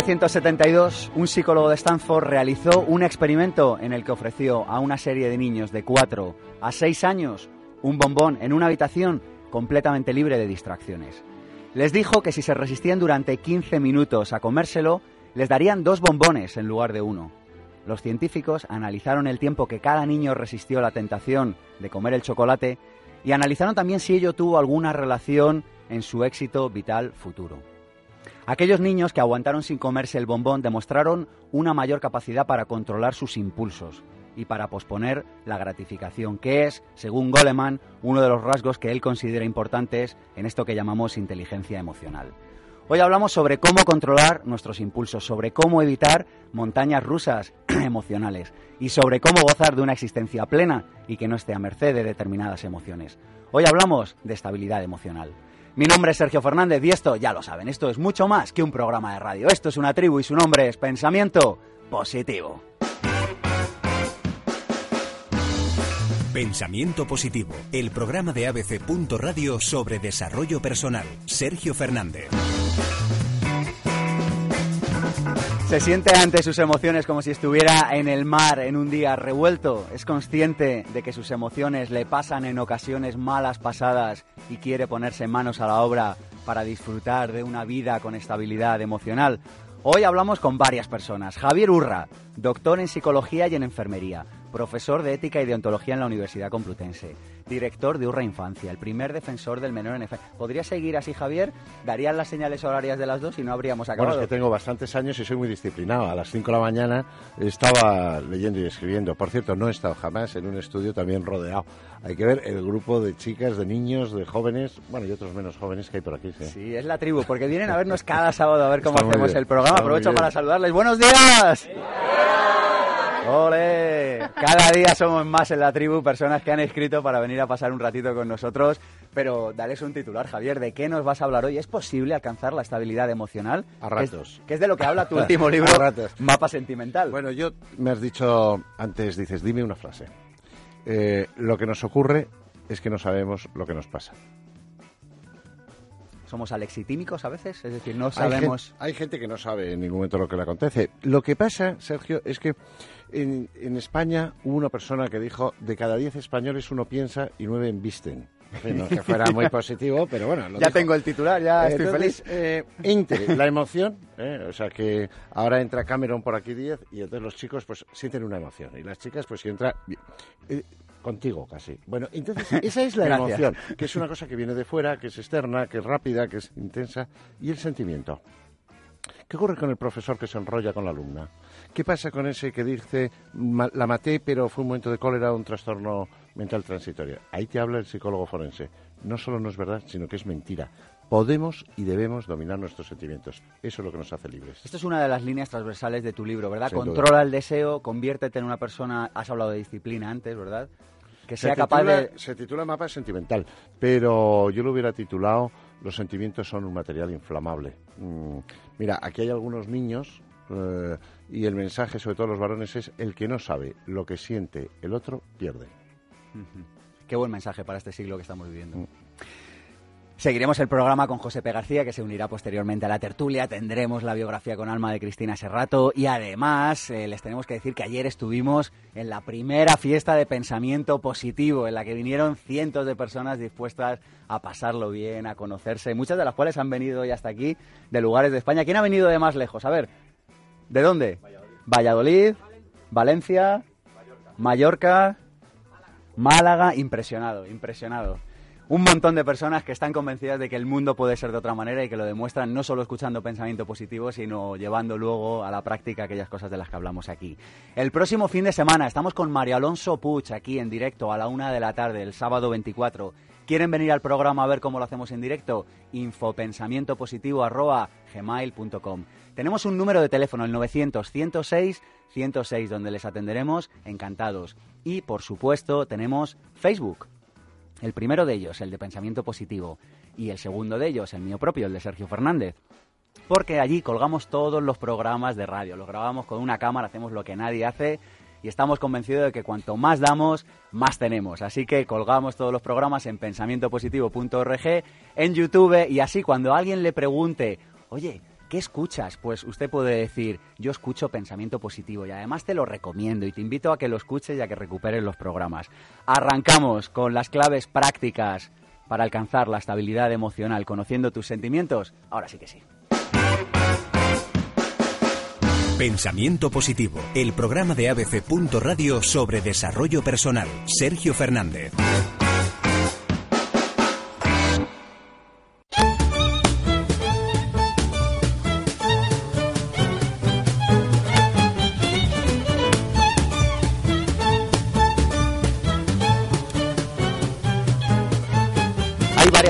1972, un psicólogo de Stanford realizó un experimento en el que ofreció a una serie de niños de 4 a 6 años un bombón en una habitación completamente libre de distracciones. Les dijo que si se resistían durante 15 minutos a comérselo, les darían dos bombones en lugar de uno. Los científicos analizaron el tiempo que cada niño resistió la tentación de comer el chocolate y analizaron también si ello tuvo alguna relación en su éxito vital futuro. Aquellos niños que aguantaron sin comerse el bombón demostraron una mayor capacidad para controlar sus impulsos y para posponer la gratificación, que es, según Goleman, uno de los rasgos que él considera importantes en esto que llamamos inteligencia emocional. Hoy hablamos sobre cómo controlar nuestros impulsos, sobre cómo evitar montañas rusas emocionales y sobre cómo gozar de una existencia plena y que no esté a merced de determinadas emociones. Hoy hablamos de estabilidad emocional. Mi nombre es Sergio Fernández y esto, ya lo saben, esto es mucho más que un programa de radio. Esto es una tribu y su nombre es Pensamiento Positivo. Pensamiento Positivo, el programa de ABC. Radio sobre desarrollo personal. Sergio Fernández. Se siente ante sus emociones como si estuviera en el mar en un día revuelto. Es consciente de que sus emociones le pasan en ocasiones malas pasadas y quiere ponerse manos a la obra para disfrutar de una vida con estabilidad emocional. Hoy hablamos con varias personas. Javier Urra, doctor en psicología y en enfermería, profesor de ética y deontología en la Universidad Complutense, director de Urra Infancia, el primer defensor del menor en efecto. ¿Podría seguir así, Javier? ¿Darían las señales horarias de las dos y no habríamos acabado? Bueno, es que tengo bastantes años y soy muy disciplinado. A las 5 de la mañana estaba leyendo y escribiendo. Por cierto, no he estado jamás en un estudio también rodeado. Hay que ver el grupo de chicas, de niños, de jóvenes, bueno, y otros menos jóvenes que hay por aquí. Sí, sí es la tribu, porque vienen a vernos cada sábado a ver cómo Está hacemos el programa. está Aprovecho para saludarles. ¡Buenos días! ¡Ole! Cada día somos más en la tribu personas que han escrito para venir a pasar un ratito con nosotros. Pero dales un titular, Javier, ¿de qué nos vas a hablar hoy? ¿Es posible alcanzar la estabilidad emocional? A Que es- ratos. Que es de lo que habla tu último libro, A ratos. Mapa Sentimental. Bueno, yo me has dicho antes, dices, dime una frase. Eh, lo que nos ocurre es que no sabemos lo que nos pasa. ¿Somos alexitímicos a veces? Es decir, no Hay sabemos... Hay, gente que no sabe en ningún momento lo que le acontece. Lo que pasa, Sergio, es que en, en España hubo una persona que dijo, de cada 10 españoles uno piensa y nueve embisten. No es que fuera muy positivo, pero bueno. lo Ya dijo. tengo el titular, ya estoy feliz. eh, la emoción, eh, o sea que ahora entra Cameron por aquí 10 y entonces los chicos pues sienten una emoción y las chicas pues si entra eh, contigo casi. Bueno, entonces esa es la emoción, que es una cosa que viene de fuera, que es externa, que es rápida, que es intensa y el sentimiento. ¿Qué ocurre con el profesor que se enrolla con la alumna? ¿Qué pasa con ese que dice, "Ma- la maté, pero fue un momento de cólera o un trastorno mental transitorio? Ahí te habla el psicólogo forense. No solo no es verdad, sino que es mentira. Podemos y debemos dominar nuestros sentimientos. Eso es lo que nos hace libres. Esto es una de las líneas transversales de tu libro, ¿verdad? Sin duda. Controla el deseo, conviértete en una persona... Has hablado de disciplina antes, ¿verdad? Que sea se, capaz titula, de... se titula Mapa Sentimental, pero yo lo hubiera titulado Los sentimientos son un material inflamable. Mm, mira, aquí hay algunos niños eh, y el mensaje, sobre todo los varones, es el que no sabe lo que siente el otro, pierde. Qué buen mensaje para este siglo que estamos viviendo. Mm. Seguiremos el programa con José P. García, que se unirá posteriormente a la tertulia. Tendremos la biografía con alma de Cristina Serrato. Y además, eh, les tenemos que decir que ayer estuvimos en la primera fiesta de pensamiento positivo, en la que vinieron cientos de personas dispuestas a pasarlo bien, a conocerse, muchas de las cuales han venido hoy hasta aquí, de lugares de España. ¿Quién ha venido de más lejos? A ver, ¿de dónde? Valladolid, Valencia, Mallorca, Málaga. Impresionado, impresionado un montón de personas que están convencidas de que el mundo puede ser de otra manera y que lo demuestran no solo escuchando pensamiento positivo, sino llevando luego a la práctica aquellas cosas de las que hablamos aquí. El próximo fin de semana estamos con Mario Alonso Puch aquí en directo a la una de la tarde, el sábado 24. ¿Quieren venir al programa a ver cómo lo hacemos en directo? infopensamientopositivo.gmail.com Tenemos un número de teléfono, el 900-106-106, donde les atenderemos encantados. Y, por supuesto, tenemos Facebook el primero de ellos, el de pensamiento positivo, y el segundo de ellos, el mío propio, el de Sergio Fernández. Porque allí colgamos todos los programas de radio, los grabamos con una cámara, hacemos lo que nadie hace y estamos convencidos de que cuanto más damos, más tenemos. Así que colgamos todos los programas en pensamientopositivo.org, en YouTube y así cuando alguien le pregunte, oye, ¿Qué escuchas? Pues usted puede decir, yo escucho pensamiento positivo y además te lo recomiendo y te invito a que lo escuches y a que recuperes los programas. Arrancamos con las claves prácticas para alcanzar la estabilidad emocional conociendo tus sentimientos. Ahora sí que sí. Pensamiento Positivo, el programa de ABC. Radio sobre desarrollo personal. Sergio Fernández.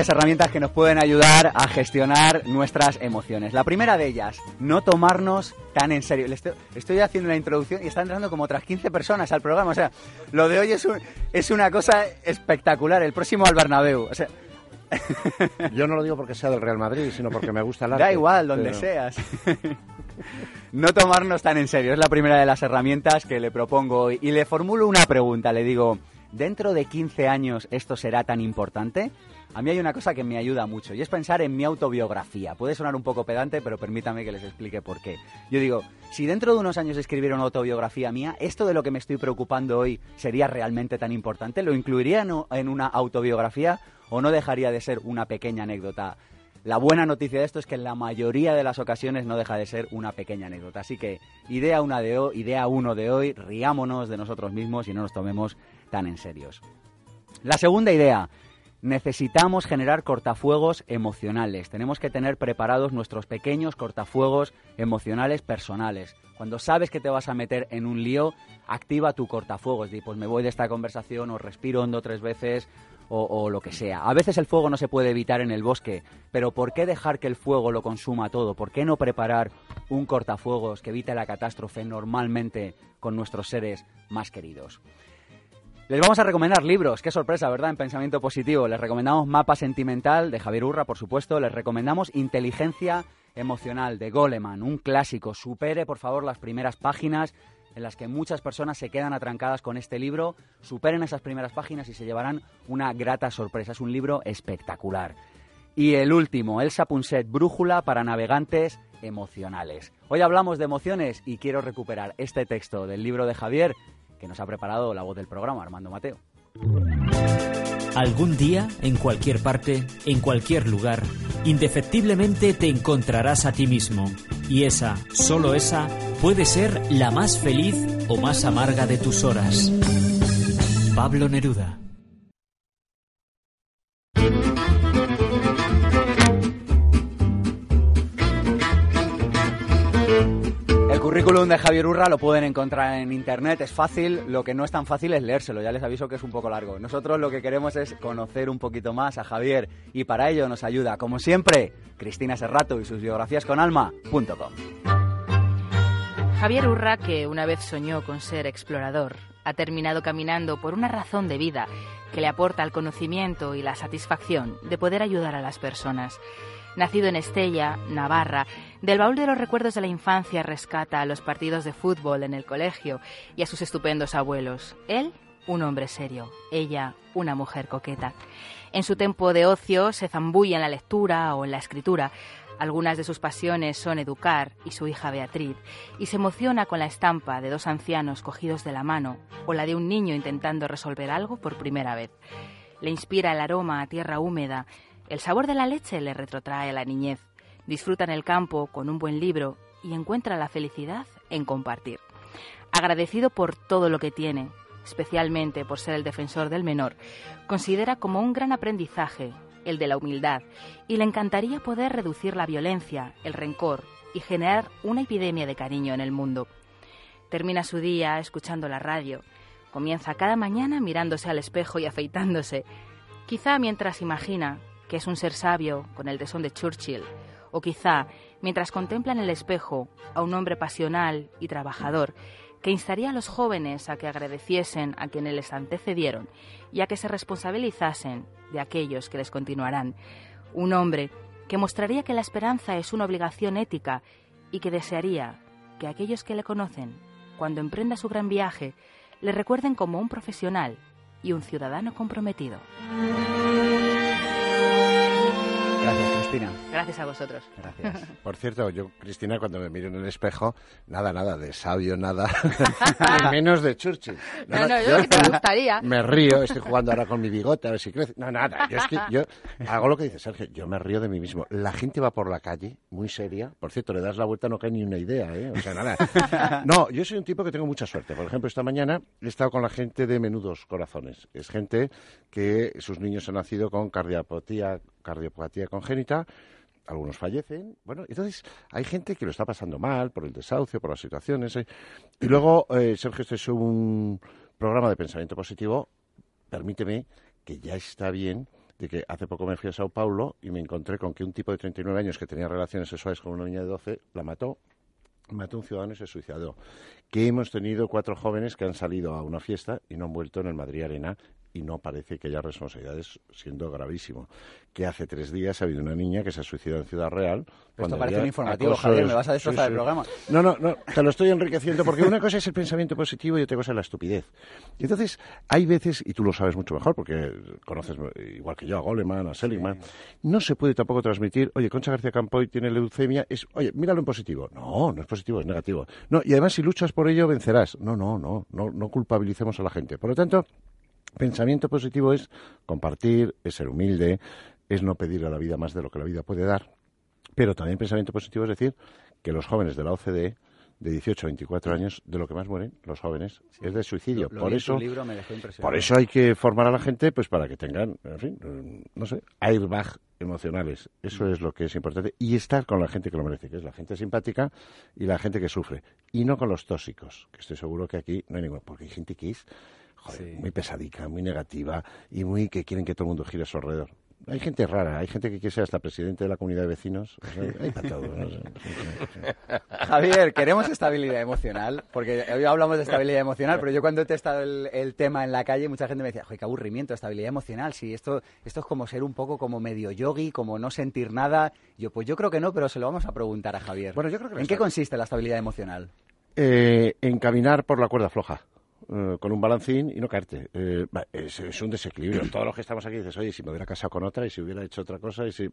Herramientas que nos pueden ayudar a gestionar nuestras emociones. La primera de ellas, no tomarnos tan en serio. Estoy, haciendo la introducción y están entrando como otras 15 personas al programa. O sea, lo de hoy es, es una cosa espectacular. El próximo al Bernabéu. O sea, Yo no lo digo porque sea del Real Madrid, sino porque me gusta el arte. Da igual, donde seas. no tomarnos tan en serio. Es la primera de las herramientas que le propongo hoy. Y le formulo una pregunta. Le digo, ¿dentro de 15 años esto será tan importante? A mí hay una cosa que me ayuda mucho y es pensar en mi autobiografía. Puede sonar un poco pedante, pero permítame que les explique por qué. Yo digo, si dentro de unos años escribiera una autobiografía mía, ¿esto de lo que me estoy preocupando hoy sería realmente tan importante? ¿Lo incluiría en una autobiografía o no dejaría de ser una pequeña anécdota? La buena noticia de esto es que en la mayoría de las ocasiones no deja de ser una pequeña anécdota. Así que idea una de hoy, idea uno de hoy, riámonos de nosotros mismos y no nos tomemos tan en serios. La segunda idea, necesitamos generar cortafuegos emocionales. Tenemos que tener preparados nuestros pequeños cortafuegos emocionales personales. Cuando sabes que te vas a meter en un lío, activa tu cortafuegos. Di, pues me voy de esta conversación o respiro hondo tres veces o, o, lo que sea. A veces el fuego no se puede evitar en el bosque, pero ¿por qué dejar que el fuego lo consuma todo? ¿Por qué no preparar un cortafuegos que evite la catástrofe normalmente con nuestros seres más queridos? Les vamos a recomendar libros, qué sorpresa, ¿verdad? En pensamiento positivo. Les recomendamos Mapa Sentimental de Javier Urra, por supuesto. Les recomendamos Inteligencia Emocional de Goleman, un clásico. Supere, por favor, las primeras páginas en las que muchas personas se quedan atrancadas con este libro. Superen esas primeras páginas y se llevarán una grata sorpresa. Es un libro espectacular. Y el último, Elsa Punset, Brújula para navegantes emocionales. Hoy hablamos de emociones y quiero recuperar este texto del libro de Javier que nos ha preparado la voz del programa, Armando Mateo. Algún día, en cualquier parte, en cualquier lugar, indefectiblemente te encontrarás a ti mismo. Y esa, solo esa, puede ser la más feliz o más amarga de tus horas. Pablo Neruda. Currículum de Javier Urra lo pueden encontrar en internet, es fácil, lo que no es tan fácil es leérselo, ya les aviso que es un poco largo. Nosotros lo que queremos es conocer un poquito más a Javier y para ello nos ayuda, como siempre, Cristina Serrato y sus biografías. Javier Urra, que una vez soñó con ser explorador, ha terminado caminando por una razón de vida que le aporta el conocimiento y la satisfacción de poder ayudar a las personas. Nacido en Estella, Navarra, del baúl de los recuerdos de la infancia rescata a los partidos de fútbol en el colegio y a sus estupendos abuelos. Él un hombre serio, ella una mujer coqueta. En su tiempo de ocio se zambulla en la lectura o en la escritura. Algunas de sus pasiones son educar y su hija Beatriz, y se emociona con la estampa de dos ancianos cogidos de la mano o la de un niño intentando resolver algo por primera vez. Le inspira el aroma a tierra húmeda, el sabor de la leche le retrotrae a la niñez, disfruta en el campo con un buen libro y encuentra la felicidad en compartir. Agradecido por todo lo que tiene, especialmente por ser el defensor del menor, considera como un gran aprendizaje el de la humildad, y le encantaría poder reducir la violencia, el rencor y generar una epidemia de cariño en el mundo. Termina su día escuchando la radio, comienza cada mañana mirándose al espejo y afeitándose, quizá mientras imagina que es un ser sabio con el tesón de Churchill, o quizá mientras contempla en el espejo a un hombre pasional y trabajador que instaría a los jóvenes a que agradeciesen a quienes les antecedieron y a que se responsabilizasen de aquellos que les continuarán. Un hombre que mostraría que la esperanza es una obligación ética y que desearía que aquellos que le conocen, cuando emprenda su gran viaje, le recuerden como un profesional y un ciudadano comprometido. Gracias, Cristina. Gracias a vosotros. Gracias. Por cierto, yo, Cristina, cuando me miro en el espejo, nada, nada de sabio, nada, menos de Churchill. No, no, yo te gustaría. Me río, estoy jugando ahora con mi bigote a ver si crece. No, nada, yo es que yo hago lo que dice Sergio, yo me río de mí mismo. La gente va por la calle, muy seria, por cierto, le das la vuelta, no cae ni una idea, ¿eh? O sea, nada. No, yo soy un tipo que tengo mucha suerte. Por ejemplo, esta mañana he estado con la gente de Menudos Corazones. Es gente que sus niños han nacido con cardiopatía, cardiopatía congénita, algunos fallecen. Bueno, entonces hay gente que lo está pasando mal por el desahucio, por las situaciones. ¿eh? Y luego, eh, Sergio, este es un programa de pensamiento positivo. Permíteme que ya está bien de que hace poco me fui a Sao Paulo y me encontré con que un tipo de 39 años que tenía relaciones sexuales con una niña de 12 la mató mató a un ciudadano y se suicidó. Que hemos tenido cuatro jóvenes que han salido a una fiesta y no han vuelto en el Madrid Arena y no parece que haya responsabilidades, siendo gravísimo. Que hace tres días ha habido una niña que se ha suicidado en Ciudad Real. Esto parece un informativo, Javier, me vas a destrozar el programa. No, no, no, te lo estoy enriqueciendo porque una cosa es el pensamiento positivo y otra cosa es la estupidez. Y entonces, hay veces, y tú lo sabes mucho mejor porque conoces igual que yo a Goleman, a Seligman, no se puede tampoco transmitir, oye, Concha García Campoy tiene leucemia, es, oye, míralo en positivo. No, no es positivo, es negativo. No, y además si luchas por ello vencerás. No, no, no, no, no culpabilicemos a la gente. Por lo tanto, Pensamiento positivo es compartir, es ser humilde, es no pedir a la vida más de lo que la vida puede dar. Pero también pensamiento positivo es decir que los jóvenes de la OCDE de 18 a 24 años, de lo que más mueren los jóvenes es de suicidio. por eso, por eso hay que formar a la gente, pues para que tengan, en fin, no sé, airbag emocionales. Eso es lo que es importante y estar con la gente que lo merece, que es la gente simpática y la gente que sufre, y no con los tóxicos, que estoy seguro que aquí no hay ninguno, porque hay gente que es muy pesadica, muy negativa y muy que quieren que todo el mundo gire a su alrededor. Hay gente rara, hay gente que quiere ser hasta presidente de la comunidad de vecinos. hay todo. Javier, queremos estabilidad emocional, porque hoy hablamos de estabilidad emocional, pero yo cuando he testado el, tema en la calle, mucha gente me decía, joder, qué aburrimiento, estabilidad emocional, si esto, esto es como ser un poco como medio yogi, como no sentir nada. Yo, pues yo creo que no, pero se lo vamos a preguntar a Javier. Bueno, yo creo que ¿En qué consiste la estabilidad emocional? Eh, en caminar por la cuerda floja. Eh, con un balancín y no caerte. Eh, es, un desequilibrio. Todos los que estamos aquí dices, oye, si me hubiera casado con otra y si hubiera hecho otra cosa y si...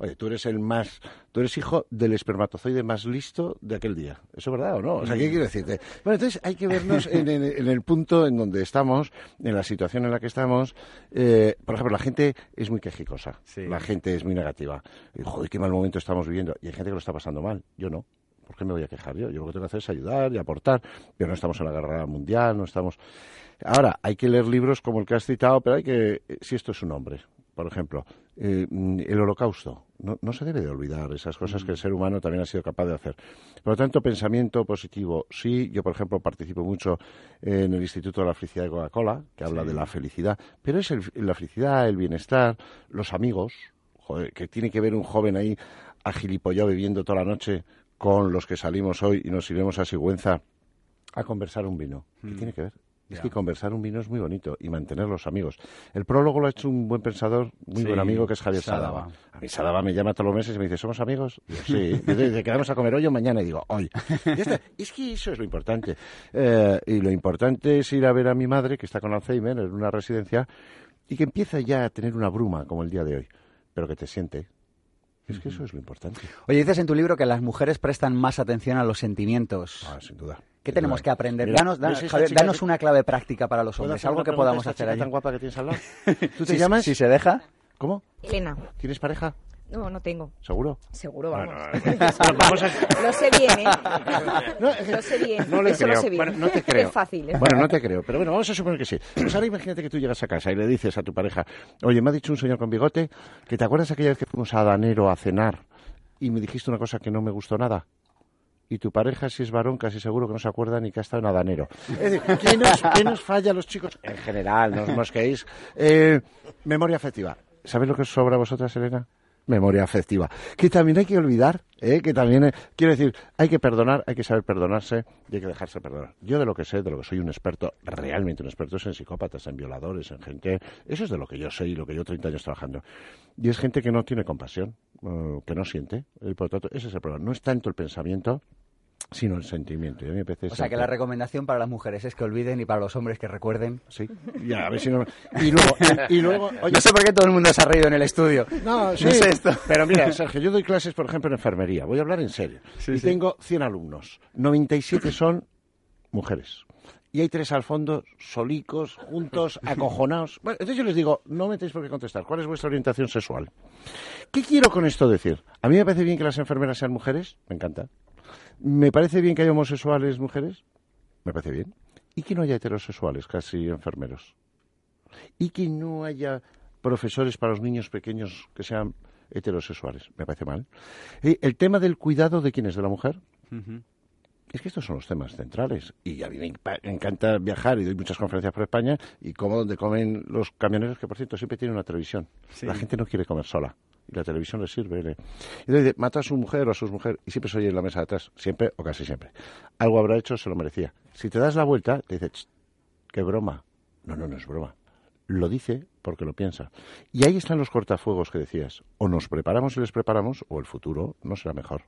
Oye, tú eres el más... Tú eres hijo del espermatozoide más listo de aquel día. ¿Eso es verdad o no? O sea, ¿qué quiero decirte? Bueno, entonces hay que vernos en, el punto en donde estamos, en la situación en la que estamos. Eh, por ejemplo, la gente es muy quejicosa. La gente es muy negativa. Y, joder, qué mal momento estamos viviendo. Y hay gente que lo está pasando mal. Yo no. ¿Por qué me voy a quejar yo? Yo lo que tengo que hacer es ayudar y aportar, pero no estamos en la guerra mundial, no estamos... Ahora, hay que leer libros como el que has citado, pero hay que... Si esto es un hombre, por ejemplo, eh, el holocausto. No, se debe de olvidar esas cosas que el ser humano también ha sido capaz de hacer. Por lo tanto, pensamiento positivo. Sí, yo, por ejemplo, participo mucho en el Instituto de la Felicidad de Coca-Cola, que habla de la felicidad, pero es la felicidad, el bienestar, los amigos, que tiene que ver un joven ahí agilipollado viviendo toda la noche con los que salimos hoy y nos iremos a Sigüenza a conversar un vino. ¿Qué mm. tiene que ver? Es que conversar un vino es muy bonito y mantener los amigos. El prólogo lo ha hecho un buen pensador, muy Sí, buen amigo, que es Javier Sadaba. Sadaba. A mí Sadaba me llama todos los meses y me dice, ¿somos amigos? Y yo, sí. Y dice, quedamos a comer hoy o mañana. Y digo, hoy. Está. Es que eso es lo importante. Eh, y lo importante es ir a ver a mi madre, que está con Alzheimer en una residencia, y que empieza ya a tener una bruma, como el día de hoy, pero que te siente. Es que eso es lo importante. Oye, dices en tu libro que las mujeres prestan más atención a los sentimientos. Ah, sin duda. ¿Qué Sin tenemos duda. que aprender? Mira, danos, danos- ¿ves esta Javier, chica danos que- una clave práctica para los ¿Puedo hombres, algo que podamos hacer allí. tan guapa que tienes al lado? ¿Tú te Si- llamas? Si se deja. ¿Cómo? Elena. ¿Tienes pareja? No, no tengo. ¿Seguro? Seguro, vamos. Bueno, vamos a... Lo sé bien, ¿eh? No, Lo sé bien. No le Eso creo. lo sé bien. Bueno, no te creo. Es fácil. es Bueno, no te creo, pero bueno, vamos a suponer que sí. Pues ahora imagínate que tú llegas a casa y le dices a tu pareja, oye, me ha dicho un señor con bigote que te acuerdas aquella vez que fuimos a Danero a cenar y me dijiste una cosa que no me gustó nada. Y tu pareja, si es varón, casi seguro que no se acuerda ni que ha estado en Adanero. Es decir, ¿qué nos, qué nos falla a los chicos? En general, no os mosquéis. Eh, memoria afectiva. ¿Sabes lo que os sobra a vosotras, Elena? Memoria afectiva. Que también hay que olvidar, ¿eh? que también, eh, quiero decir, hay que perdonar, hay que saber perdonarse y hay que dejarse perdonar. Yo de lo que sé, de lo que soy un experto, realmente un experto, es en psicópatas, en violadores, en gente. Eso es de lo que yo sé y lo que yo 30 años trabajando. Y es gente que no tiene compasión, que no siente. Y por lo tanto, ese es el problema. No es tanto el pensamiento, sino el sentimiento. Y a mí me parece O sea, que la recomendación para las mujeres es que olviden y para los hombres que recuerden. Sí, ya, a ver si no... Y luego, y, y luego oye, no sé por qué todo el mundo se ha reído en el estudio. No, sí. No sé esto. Pero mira, Sergio, yo doy clases, por ejemplo, en enfermería. Voy a hablar en serio. Sí, y sí. tengo 100 alumnos. 97 son mujeres. Y hay tres al fondo, solicos, juntos, acojonados. Bueno, entonces yo les digo, no me tenéis por qué contestar. ¿Cuál es vuestra orientación sexual? ¿Qué quiero con esto decir? A mí me parece bien que las enfermeras sean mujeres. Me encanta. Me parece bien que haya homosexuales mujeres. Me parece bien. Y que no haya heterosexuales, casi enfermeros y que no haya profesores para los niños pequeños que sean heterosexuales. Me parece mal. Eh, el tema del cuidado de quién es, de la mujer. Es que estos son los temas centrales. Y a mí me encanta viajar y doy muchas conferencias por España y como donde comen los camioneros, que por cierto siempre tienen una televisión. Sí. La gente no quiere comer sola. Y la televisión les sirve. le- Y entonces dice, mata a su mujer o a sus mujeres y siempre se oye en la mesa de atrás. Siempre o casi siempre. Algo habrá hecho, se lo merecía. Si te das la vuelta, te dice, "Ch, qué broma. No, no, no es broma. Lo dice porque lo piensa. Y ahí están los cortafuegos que decías. O nos preparamos y les preparamos, o el futuro no será mejor.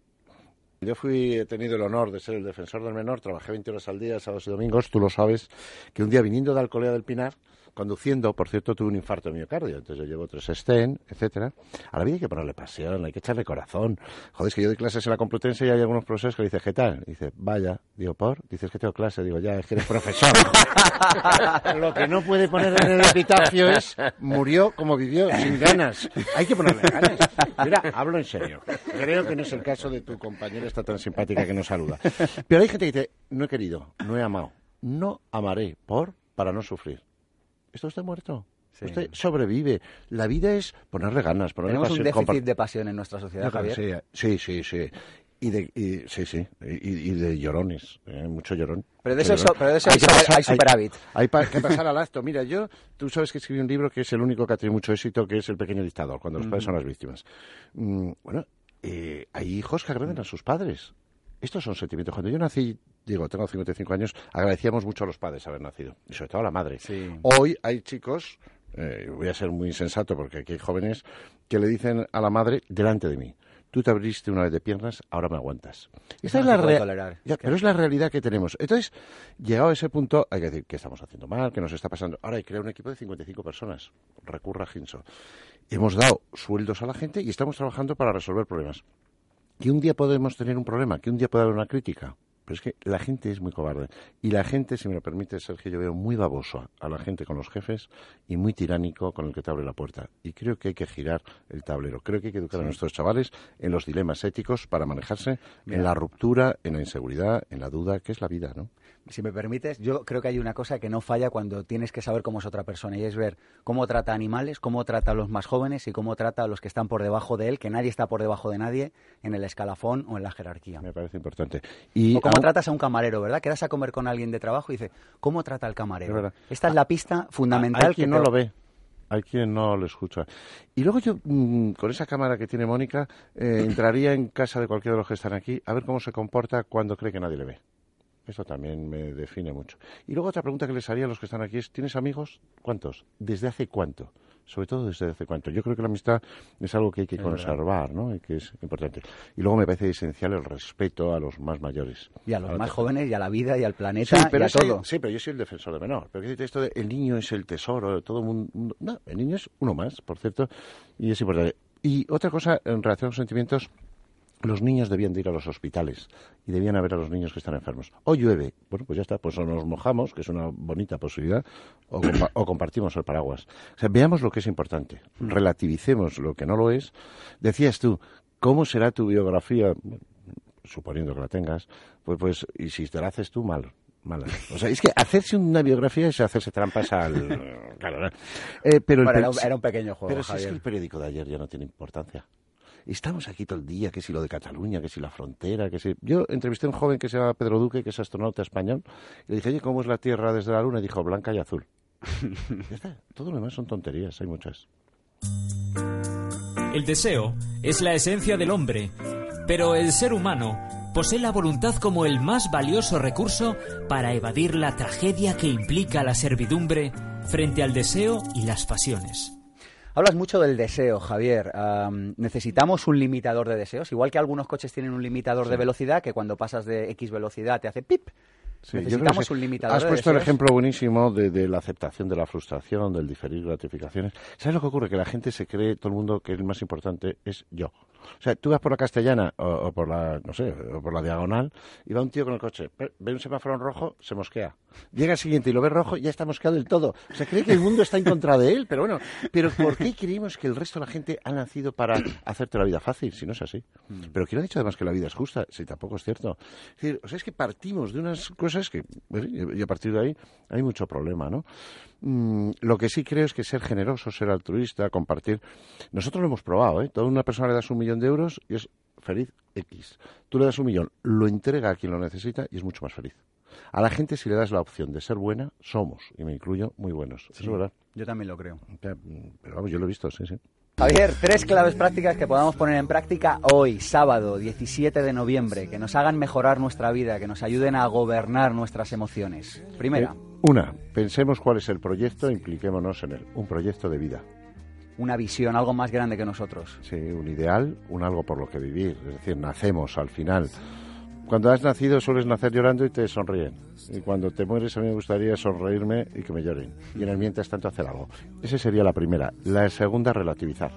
Yo fui, he tenido el honor de ser el defensor del menor, trabajé 20 horas al día, sábados y domingos, tú lo sabes, que un día viniendo de Alcolea del Pinar, conduciendo, por cierto, tuve un infarto de miocardio, entonces yo llevo tres Sten, etcétera. A la vida hay que ponerle pasión, hay que echarle corazón. Joder, es que yo doy clases en la Complutense y hay algunos profesores que le dicen, ¿qué tal? Dice, vaya, digo, ¿por? Dices que tengo clase, digo, ya, es que eres profesor. Lo que no puede poner en el epitafio es, murió como vivió, sin ganas. Hay que ponerle ganas. Mira, hablo en serio. Creo que no es el caso de tu compañera esta tan simpática que nos saluda. Pero hay gente que dice, no he querido, no he amado, no amaré, por, para no sufrir. ¿Esto está muerto? Sí. Usted sobrevive. La vida es ponerle ganas, ponerle Tenemos un déficit de pasión en nuestra sociedad, Javier. Sí, sí, sí. sí. Y de, y, sí, sí, y, y de llorones, ¿eh? mucho llorón. Pero de eso- pero de eso hay super- hay superávit. Hay, que pasar al acto. Mira, yo, tú sabes que escribí un libro que es el único que ha tenido mucho éxito, que es El pequeño dictador, cuando los padres son las víctimas. Mm, bueno, eh, hay hijos que agreden a sus padres. Estos son sentimientos. Cuando yo nací, digo, tengo 55 años, agradecíamos mucho a los padres haber nacido, y sobre todo a la madre. Sí. Hoy hay chicos, eh, voy a ser muy insensato porque aquí hay jóvenes, que le dicen a la madre delante de mí, tú te abriste una vez de piernas, ahora me aguantas. Esa No es la tolerar. Ya, pero es la realidad que tenemos. Entonces, llegado a ese punto, hay que decir que estamos haciendo mal, que nos está pasando. Ahora hay que crear un equipo de 55 personas. Recurra a. Hemos dado sueldos a la gente y estamos trabajando para resolver problemas. Que un día podemos tener un problema, que un día puede haber una crítica. Pero es que la gente es muy cobarde. Y la gente, si me lo permite, Sergio, yo veo muy baboso a la gente con los jefes y muy tiránico con el que te abre la puerta. Y creo que hay que girar el tablero. Creo que hay que educar a nuestros chavales en los dilemas éticos para manejarse en la ruptura, en la inseguridad, en la duda, que es la vida, ¿no? Si me permites, yo creo que hay una cosa que no falla cuando tienes que saber cómo es otra persona y es ver cómo trata animales, cómo trata a los más jóvenes y cómo trata a los que están por debajo de él, que nadie está por debajo de nadie en el escalafón o en la jerarquía. Me parece importante. Y o cómo aún- tratas a un camarero, ¿verdad? Quedas a comer con alguien de trabajo y dice, ¿cómo trata al camarero? Esta es la pista fundamental Hay quien que no lo ve. Hay quien no lo escucha. Y luego yo, mm, con esa cámara que tiene Mónica, eh, entraría en casa de cualquiera de los que están aquí a ver cómo se comporta cuando cree que nadie le ve. Eso también me define mucho. Y luego otra pregunta que les haría a los que están aquí es, ¿tienes amigos? ¿Cuántos? ¿Desde hace cuánto? Sobre todo desde hace cuánto. Yo creo que la amistad es algo que hay que conservar, ¿no? Y que es importante. Y luego me parece esencial el respeto a los más mayores. Y a los más jóvenes, y a la vida, y al planeta, pero y a todo. Sí, pero yo soy el defensor de menor. Pero esto de el niño es el tesoro, todo el mundo... No, el niño es uno más, por cierto, y es importante. Y otra cosa en relación a los sentimientos los niños debían de ir a los hospitales y debían a ver a los niños que están enfermos. O llueve, bueno, pues ya está, pues o nos mojamos, que es una bonita posibilidad, o, compartimos el paraguas. O sea, veamos lo que es importante, mm. relativicemos lo que no lo es. Decías tú, ¿cómo será tu biografía? Suponiendo que la tengas, pues, pues, y si te la haces tú, mal. Mal. O sea, es que hacerse una biografía es hacerse trampas al... Claro, eh, pero era, un, pequeño juego, Pero si es que el periódico de ayer ya no tiene importancia estamos aquí todo el día, que si lo de Cataluña, que si la frontera, que si... Yo entrevisté a un joven que se llama Pedro Duque, que es astronauta español, y le dije, oye, ¿cómo es la Tierra desde la Luna? Y dijo, blanca y azul. ya está, todo lo demás son tonterías, hay muchas. El deseo es la esencia del hombre, pero el ser humano posee la voluntad como el más valioso recurso para evadir la tragedia que implica la servidumbre frente al deseo y las pasiones. Hablas mucho del deseo, Javier. ¿Necesitamos un limitador de deseos? Igual que algunos coches tienen un limitador de velocidad que cuando pasas de X velocidad te hace pip. Necesitamos un limitador Has puesto el ejemplo buenísimo de, la aceptación de la frustración, del diferir gratificaciones. ¿Sabes lo que ocurre? Que la gente se cree, todo el mundo, que el más importante es yo. O sea, tú vas por la castellana o, por la, no sé, o por la diagonal y va un tío con el coche, ve un semáforo en rojo, se mosquea. Llega el siguiente y lo ve rojo ya está mosqueado del todo. O sea, cree que el mundo está en contra de él, pero bueno, pero ¿por qué creemos que el resto de la gente ha nacido para hacerte la vida fácil si no es así? Mm. Pero ¿quién ha dicho además que la vida es justa? Si tampoco es cierto. Es decir, o sea, es que partimos de unas cosas que, y a partir de ahí hay mucho problema, ¿no? Mm, lo que sí creo es que ser generoso, ser altruista, compartir. Nosotros lo hemos probado, ¿eh? Toda una persona le das un millón de euros y es feliz X. Tú le das un millón, lo entrega a quien lo necesita y es mucho más feliz. A la gente, si le das la opción de ser buena, somos, y me incluyo, muy buenos. Eso es verdad. Yo también lo creo. Pero vamos, yo lo he visto, sí, sí. Javier, tres claves prácticas que podamos poner en práctica hoy, sábado 17 de noviembre, que nos hagan mejorar nuestra vida, que nos ayuden a gobernar nuestras emociones. Primera. Eh, una, pensemos cuál es el proyecto e impliquémonos en él. Un proyecto de vida. Una visión, algo más grande que nosotros. Sí, un ideal, un algo por lo que vivir. Es decir, nacemos al final. Cuando has nacido sueles nacer llorando y te sonríen. Y cuando te mueres a mí me gustaría sonreírme y que me lloren. Y en el mientras tanto hacer algo. Esa sería la primera. La segunda, relativizar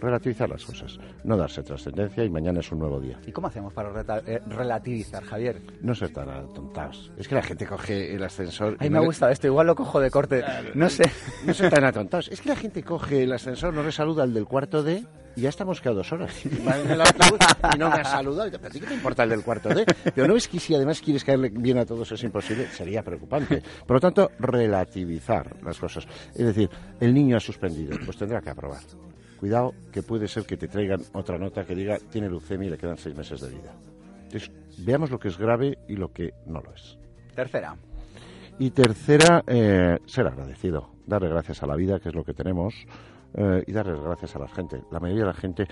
relativizar las cosas, no darse trascendencia y mañana es un nuevo día. ¿Y cómo hacemos para eh, relativizar, Javier? No ser tan atontados. Es que la gente coge el ascensor... Ay, me ha gustado esto, igual lo cojo de corte. No sé. No ser tan atontados. Es que la gente coge el ascensor, no le saluda al del cuarto D y ya estamos quedado dos horas. y no me ha saludado. ¿A ti qué te importa el del cuarto D? Pero no es que si además quieres caerle bien a todos es imposible, sería preocupante. Por lo tanto, relativizar las cosas. Es decir, el niño ha suspendido, pues tendrá que aprobar cuidado que puede ser que te traigan otra nota que diga tiene leucemia y le quedan seis meses de vida. Entonces, veamos lo que es grave y lo que no lo es. Tercera. Y tercera, eh, ser agradecido, darle gracias a la vida, que es lo que tenemos, eh, y darle gracias a la gente, la mayoría de la gente,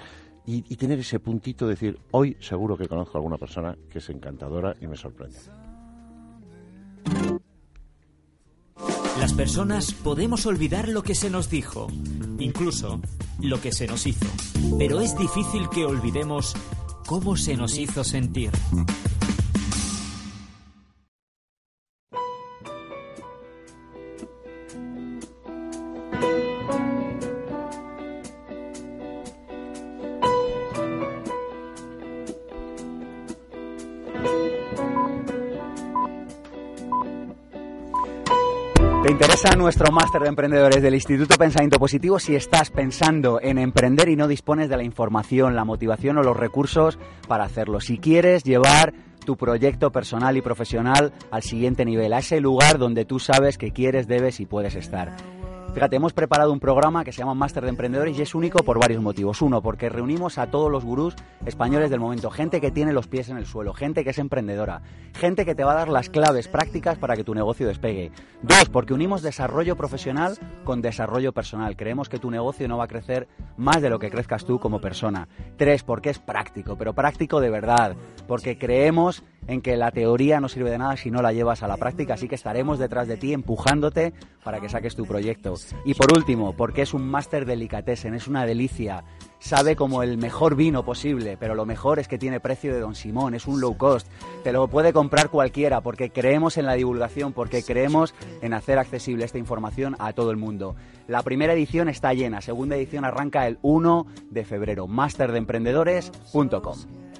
y, y tener ese puntito de decir, hoy seguro que conozco a alguna persona que es encantadora y me sorprende. Las personas podemos olvidar lo que se nos dijo, incluso lo que se nos hizo, pero es difícil que olvidemos cómo se nos hizo sentir. Interesa nuestro máster de emprendedores del Instituto Pensamiento Positivo si estás pensando en emprender y no dispones de la información, la motivación o los recursos para hacerlo? Si quieres llevar tu proyecto personal y profesional al siguiente nivel, a ese lugar donde tú sabes que quieres, debes y puedes estar. Fíjate, hemos preparado un programa que se llama Máster de Emprendedores y es único por varios motivos. Uno, porque reunimos a todos los gurús españoles del momento, gente que tiene los pies en el suelo, gente que es emprendedora, gente que te va a dar las claves prácticas para que tu negocio despegue. Dos, porque unimos desarrollo profesional con desarrollo personal. Creemos que tu negocio no va a crecer más de lo que crezcas tú como persona. Tres, porque es práctico, pero práctico de verdad, porque creemos en que la teoría no sirve de nada si no la llevas a la práctica, así que estaremos detrás de ti empujándote para que saques tu proyecto. Y por último, porque es un máster delicatessen, es una delicia sabe como el mejor vino posible, pero lo mejor es que tiene precio de Don Simón, es un low cost, te lo puede comprar cualquiera porque creemos en la divulgación, porque creemos en hacer accesible esta información a todo el mundo. La primera edición está llena, segunda edición arranca el 1 de febrero, masterdeemprendedores.com.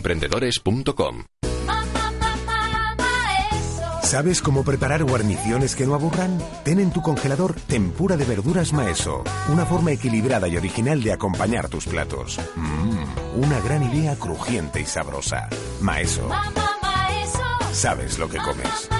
emprendedores.com. ¿Sabes cómo preparar guarniciones que no aburran? Ten en tu congelador tempura de verduras maeso, una forma equilibrada y original de acompañar tus platos. Mmm, una gran idea crujiente y sabrosa. Maeso. Sabes lo que comes.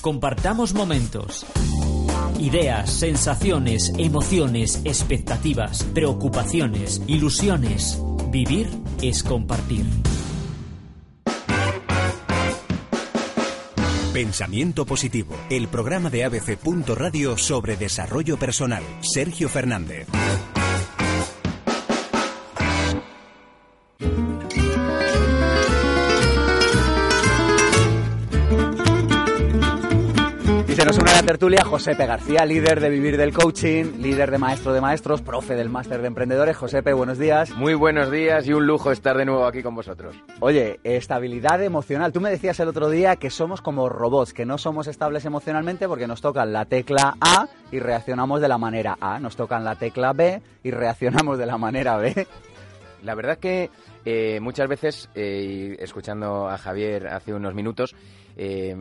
Compartamos momentos. Ideas, sensaciones, emociones, expectativas, preocupaciones, ilusiones. Vivir es compartir. Pensamiento Positivo, el programa de ABC. Radio sobre desarrollo personal. Sergio Fernández. Nos une la tertulia Josepe García, líder de Vivir del Coaching, líder de Maestro de Maestros, profe del Máster de Emprendedores. Josepe, buenos días. Muy buenos días y un lujo estar de nuevo aquí con vosotros. Oye, estabilidad emocional. Tú me decías el otro día que somos como robots, que no somos estables emocionalmente porque nos tocan la tecla A y reaccionamos de la manera A, nos tocan la tecla B y reaccionamos de la manera B. La verdad que eh, muchas veces, eh, escuchando a Javier hace unos minutos, eh,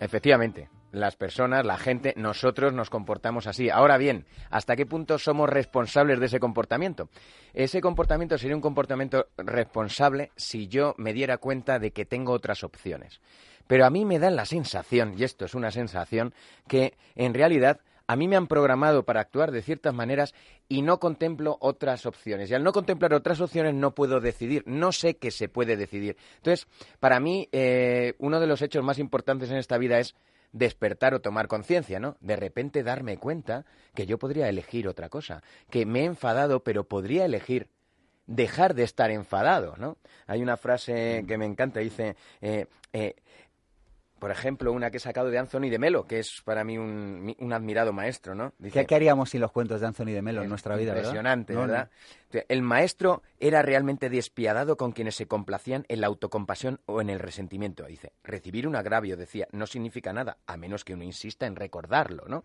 efectivamente, las personas, la gente, nosotros nos comportamos así. Ahora bien, ¿hasta qué punto somos responsables de ese comportamiento? Ese comportamiento sería un comportamiento responsable si yo me diera cuenta de que tengo otras opciones. Pero a mí me da la sensación, y esto es una sensación, que en realidad a mí me han programado para actuar de ciertas maneras y no contemplo otras opciones. Y al no contemplar otras opciones no puedo decidir, no sé qué se puede decidir. Entonces, para mí, eh, uno de los hechos más importantes en esta vida es despertar o tomar conciencia, ¿no? De repente darme cuenta que yo podría elegir otra cosa, que me he enfadado, pero podría elegir dejar de estar enfadado, ¿no? Hay una frase que me encanta, dice, eh, eh, por ejemplo, una que he sacado de Anthony de Melo, que es para mí un, admirado maestro, ¿no? Dice, ¿Qué, haríamos sin los cuentos de Anthony de Melo en nuestra vida, Impresionante, ¿verdad? El maestro era realmente despiadado con quienes se complacían en la autocompasión o en el resentimiento. Dice, recibir un agravio, decía, no significa nada, a menos que uno insista en recordarlo, ¿no?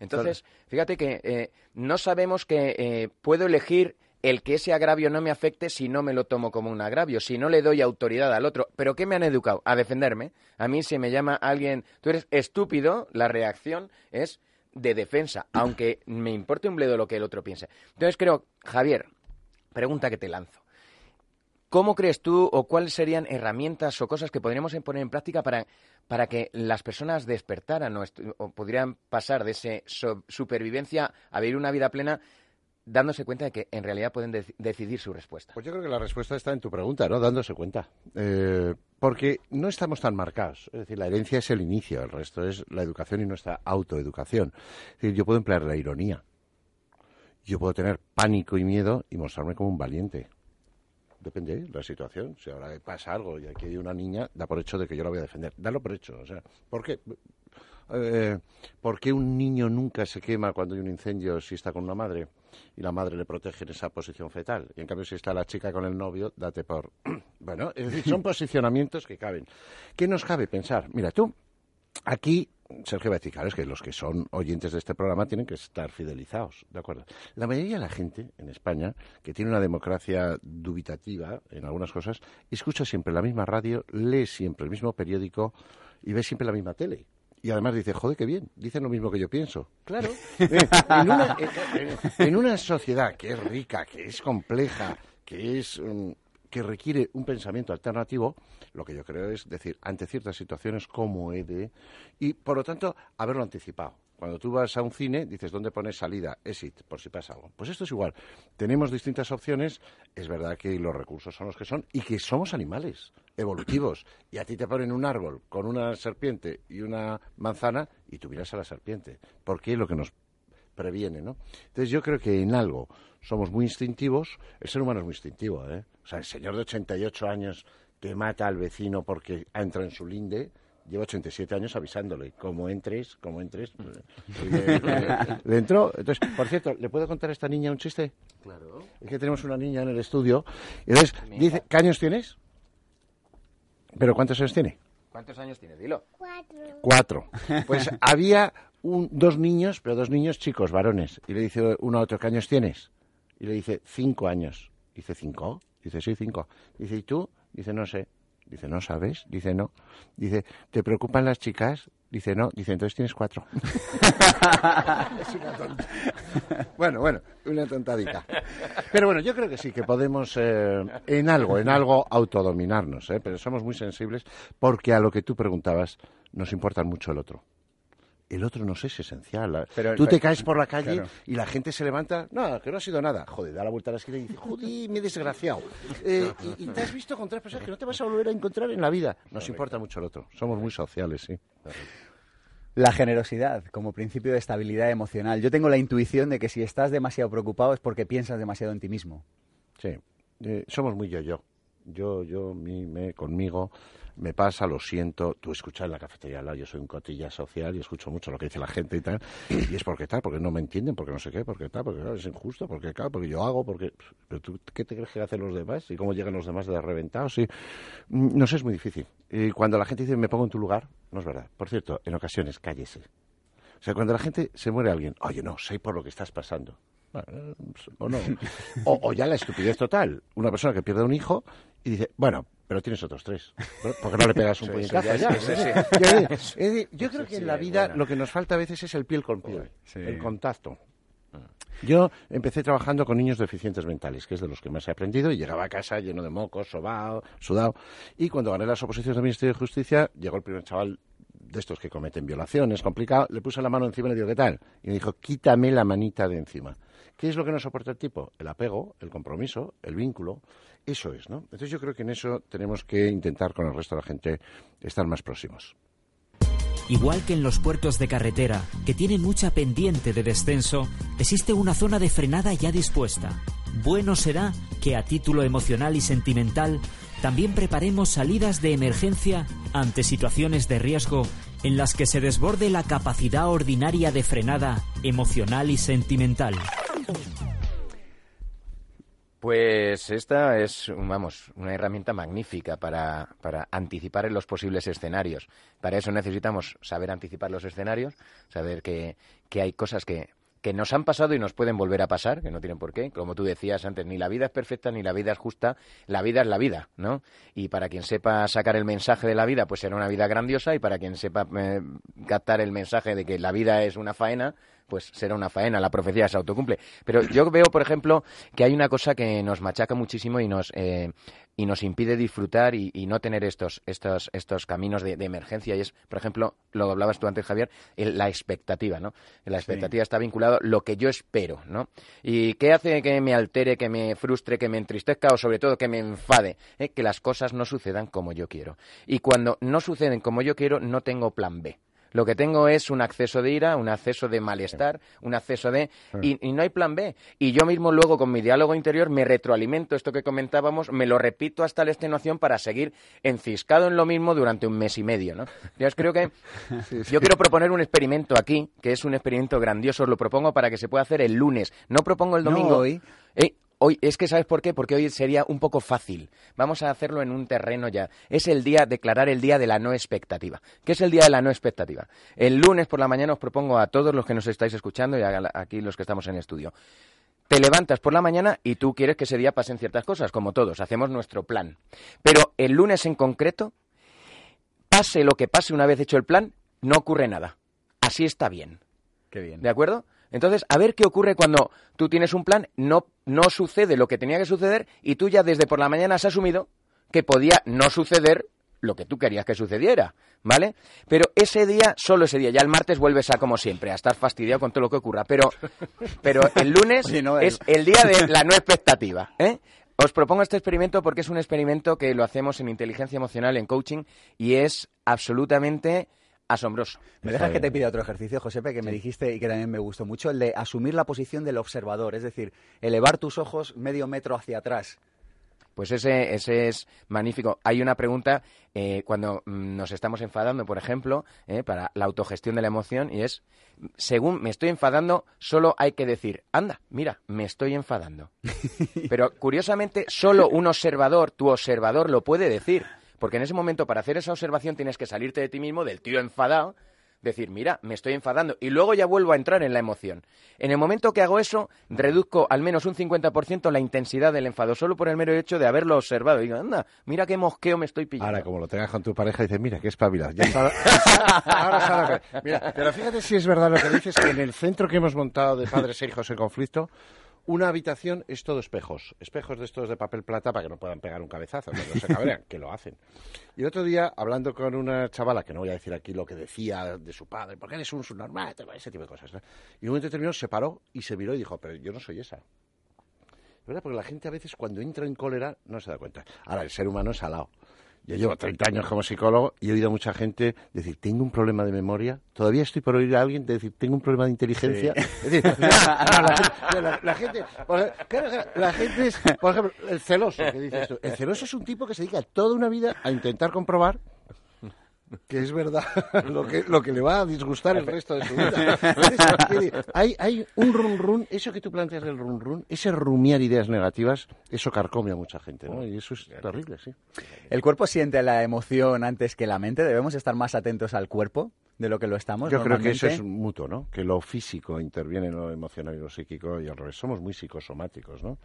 Entonces, fíjate que eh, no sabemos que eh, puedo elegir el que ese agravio no me afecte si no me lo tomo como un agravio, si no le doy autoridad al otro. ¿Pero qué me han educado? A defenderme. A mí si me llama alguien, tú eres estúpido, la reacción es de defensa, aunque me importe un bledo lo que el otro piense. Entonces creo, Javier, pregunta que te lanzo. ¿Cómo crees tú o cuáles serían herramientas o cosas que podríamos poner en práctica para, para que las personas despertaran o, o pudieran pasar de esa supervivencia a vivir una vida plena dándose cuenta de que en realidad pueden decidir su respuesta? Pues yo creo que la respuesta está en tu pregunta, ¿no? Dándose cuenta. Eh, porque no estamos tan marcados. Es decir, la herencia es el inicio, el resto es la educación y nuestra autoeducación. Es decir, yo puedo emplear la ironía. Yo puedo tener pánico y miedo y mostrarme como un valiente. Depende de la situación. Si ahora pasa algo y aquí hay una niña, da por hecho de que yo la voy a defender. Dalo por hecho. O sea, ¿por qué? eh, ¿por qué un niño nunca se quema cuando hay un incendio si está con una madre? Y la madre le protege en esa posición fetal. Y en cambio, si está la chica con el novio, date por. bueno, es decir, son posicionamientos que caben. ¿Qué nos cabe pensar? Mira, tú, aquí Sergio claro, es que los que son oyentes de este programa tienen que estar fidelizados, ¿de acuerdo? La mayoría de la gente en España, que tiene una democracia dubitativa en algunas cosas, escucha siempre la misma radio, lee siempre el mismo periódico y ve siempre la misma tele. Y además dice, joder, qué bien, dicen lo mismo que yo pienso. Claro. en, una, en, una sociedad que es rica, que es compleja, que es... mm, que requiere un pensamiento alternativo, lo que yo creo es decir, ante ciertas situaciones, cómo he de. Y, por lo tanto, haberlo anticipado. Cuando tú vas a un cine, dices, ¿dónde pones salida? Exit, por si pasa algo. Pues esto es igual. Tenemos distintas opciones. Es verdad que los recursos son los que son y que somos animales evolutivos. Y a ti te ponen un árbol con una serpiente y una manzana y tú miras a la serpiente. Porque es lo que nos previene, ¿no? Entonces yo creo que en algo somos muy instintivos. El ser humano es muy instintivo, ¿eh? O sea, el señor de 88 años que mata al vecino porque ha entrado en su linde, lleva 87 años avisándole, como entres, como entres, pues, le, le- le entró. Entonces, por cierto, ¿le puedo contar a esta niña un chiste? Claro. Es que tenemos una niña en el estudio. Y entonces, dice, ¿qué años tienes? ¿Pero cuántos años tiene? ¿Cuántos años tienes? Dilo. Cuatro. Pues había un- dos niños, pero dos niños chicos, varones. Y le dice uno a otro, ¿qué años tienes? Y le dice, cinco años. Dice, ¿cinco? Dice, sí, cinco. Dice, ¿y tú? Dice, no sé. Dice, ¿no sabes? Dice, no. Dice, ¿te preocupan las chicas? Dice, no. Dice, entonces tienes cuatro. es una tonta. Bueno, bueno, una tontadita. Pero bueno, yo creo que sí, que podemos eh, en algo, en algo autodominarnos, ¿eh? pero somos muy sensibles porque a lo que tú preguntabas nos importa mucho el otro. El otro nos es esencial. Pero- tú te pero- caes por la calle claro. y la gente se levanta, no, que no ha sido nada. Joder, da la vuelta a la esquina y dice, joder, me he desgraciado. Eh, y, y te has visto con tres personas que no te vas a volver a encontrar en la vida. Nos importa mucho el otro. Somos muy sociales, sí. La generosidad como principio de estabilidad emocional. Yo tengo la intuición de que si estás demasiado preocupado es porque piensas demasiado en ti mismo. Sí, eh, somos muy yo-yo. Yo, yo, mi, me, conmigo, me pasa, lo siento. Tú escuchas en la cafetería al lado, yo soy un cotilla social y escucho mucho lo que dice la gente y tal. Y es porque tal, porque no me entienden, porque no sé qué, porque tal, porque claro, es injusto, porque claro, porque yo hago, porque... Pero tú, ¿qué te crees que hacen los demás? ¿Y cómo llegan los demás de reventados? Y, mm, no sé, es muy difícil. Y cuando la gente dice, me pongo en tu lugar, no es verdad. Por cierto, en ocasiones, cállese. O sea, cuando la gente se muere alguien, oye, no, sé por lo que estás pasando. Bueno, o no. O, o ya la estupidez total. Una persona que pierde un hijo y dice, bueno, pero tienes otros tres. ¿no? ¿Por qué no le pegas un puñetazo sí, ya? sí, sí. Yo creo que en la vida bueno. lo que nos falta a veces es el piel con piel, Sí. el contacto. Yo empecé trabajando con niños deficientes mentales, que es de los que más he aprendido, y llegaba a casa lleno de mocos, sobao, sudado. Y cuando gané las oposiciones del Ministerio de Justicia, llegó el primer chaval de estos que cometen violaciones, complicado, le puse la mano encima y le digo, ¿qué tal? Y me dijo, quítame la manita de encima. ¿Qué es lo que no soporta el tipo? El apego, el compromiso, el vínculo. Eso es, ¿no? Entonces yo creo que en eso tenemos que intentar con el resto de la gente estar más próximos. Igual que en los puertos de carretera, que tienen mucha pendiente de descenso, existe una zona de frenada ya dispuesta. Bueno será que a título emocional y sentimental también preparemos salidas de emergencia ante situaciones de riesgo en las que se desborde la capacidad ordinaria de frenada emocional y sentimental. Pues esta es, vamos, una herramienta magnífica para, para anticipar en los posibles escenarios. Para eso necesitamos saber anticipar los escenarios, saber que, que hay cosas que, que nos han pasado y nos pueden volver a pasar, que no tienen por qué. Como tú decías antes, ni la vida es perfecta ni la vida es justa, la vida es la vida, ¿no? Y para quien sepa sacar el mensaje de la vida, pues será una vida grandiosa, y para quien sepa eh, captar el mensaje de que la vida es una faena, pues será una faena, la profecía se autocumple. Pero yo veo, por ejemplo, que hay una cosa que nos machaca muchísimo y nos, eh, y nos impide disfrutar y, y no tener estos, estos, estos caminos de, de emergencia. Y es, por ejemplo, lo hablabas tú antes, Javier, el- la expectativa, ¿no? La expectativa está vinculado a lo que yo espero, ¿no? ¿Y qué hace que me altere, que me frustre, que me entristezca o sobre todo que me enfade? ¿Eh? Que las cosas no sucedan como yo quiero. Y cuando no suceden como yo quiero, no tengo plan B. Lo que tengo es un acceso de ira, un acceso de malestar, un acceso de... Y, y no hay plan B. Y yo mismo luego con mi diálogo interior me retroalimento esto que comentábamos, me lo repito hasta la extenuación para seguir enciscado en lo mismo durante un mes y medio, ¿no? Yo creo que... Yo quiero proponer un experimento aquí, que es un experimento grandioso, os lo propongo para que se pueda hacer el lunes. No propongo el No domingo. hoy. Eh, Hoy, es que ¿sabes por qué? Porque hoy sería un poco fácil. Vamos a hacerlo en un terreno ya. Es el día, declarar el día de la no expectativa. ¿Qué es el día de la no expectativa? El lunes por la mañana os propongo a todos los que nos estáis escuchando y a- aquí los que estamos en el estudio. Te levantas por la mañana y tú quieres que ese día pasen ciertas cosas, como todos, hacemos nuestro plan. Pero el lunes en concreto, pase lo que pase una vez hecho el plan, no ocurre nada. Así está bien. Qué bien. ¿De acuerdo? Entonces, a ver qué ocurre cuando tú tienes un plan, no, no sucede lo que tenía que suceder y tú ya desde por la mañana has asumido que podía no suceder lo que tú querías que sucediera, ¿vale? Pero ese día, solo ese día, ya el martes vuelves a como siempre, a estar fastidiado con todo lo que ocurra, pero, pero el lunes Oye, no, el- es el día de la no expectativa, ¿eh? Os propongo este experimento porque es un experimento que lo hacemos en inteligencia emocional, en coaching, y es absolutamente asombroso. ¿Me dejas que te pida otro ejercicio, Josepe, que me dijiste y que también me gustó mucho? El de asumir la posición del observador, es decir, elevar tus ojos medio metro hacia atrás. Pues ese, ese es magnífico. Hay una pregunta eh, cuando mm, nos estamos enfadando, por ejemplo, eh, para la autogestión de la emoción, y es, según me estoy enfadando, solo hay que decir, anda, mira, me estoy enfadando. Pero curiosamente, solo un observador, tu observador, lo puede decir. Porque en ese momento, para hacer esa observación, tienes que salirte de ti mismo, del tío enfadado, decir, mira, me estoy enfadando, y luego ya vuelvo a entrar en la emoción. En el momento que hago eso, reduzco al menos un 50% la intensidad del enfado, solo por el mero hecho de haberlo observado. Y digo, anda, mira qué mosqueo me estoy pillando. Ahora, como lo tengas con tu pareja, dices, mira, qué espabilado. Ya está- ahora Mira, pero fíjate si es verdad lo que dices, que en el centro que hemos montado de padres e hijos en conflicto, una habitación es todo espejos. Espejos de estos de papel plata para que no puedan pegar un cabezazo, cuando se cabrean, que lo hacen. Y el otro día, hablando con una chavala, que no voy a decir aquí lo que decía de su padre, porque eres un subnormal, ese tipo de cosas. ¿no? Y en un momento determinado se paró y se miró y dijo, pero yo no soy esa. Es verdad, porque la gente a veces cuando entra en cólera no se da cuenta. Ahora, el ser humano es salado. Yo llevo 30 años como psicólogo y he oído a mucha gente decir, tengo un problema de memoria. Todavía estoy por oír a alguien decir, tengo un problema de inteligencia. Es decir, no, la, gente- la gente es, por ejemplo, el celoso, que dices tú. El celoso es un tipo que se dedica toda una vida a intentar comprobar que es verdad lo que, lo que le va a disgustar el resto de su vida. Hay, hay un run run, eso que tú planteas del run run, ese rumiar ideas negativas, eso carcome a mucha gente, ¿no? Y eso es terrible, sí. ¿El cuerpo siente la emoción antes que la mente? ¿Debemos estar más atentos al cuerpo de lo que lo estamos Yo creo que eso es mutuo, ¿no? Que lo físico interviene en lo emocional y lo psíquico y al revés. Somos muy psicosomáticos, ¿no?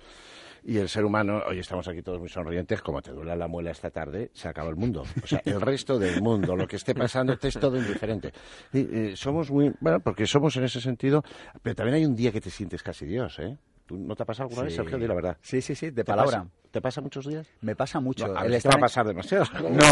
Y el ser humano, hoy estamos aquí todos muy sonrientes, como te duele la muela esta tarde, se acaba el mundo. O sea, el resto del mundo, lo que esté pasando, te es todo indiferente. Y, eh, somos muy, bueno, porque somos en ese sentido, pero también hay un día que te sientes casi Dios, ¿eh? ¿Tú no te ha pasado alguna vez. Sergio? Di la verdad. Sí, sí, sí, de ¿Te palabra. pasa- ¿Te pasa muchos días? Me pasa mucho. No, a te va a pasar demasiado. No,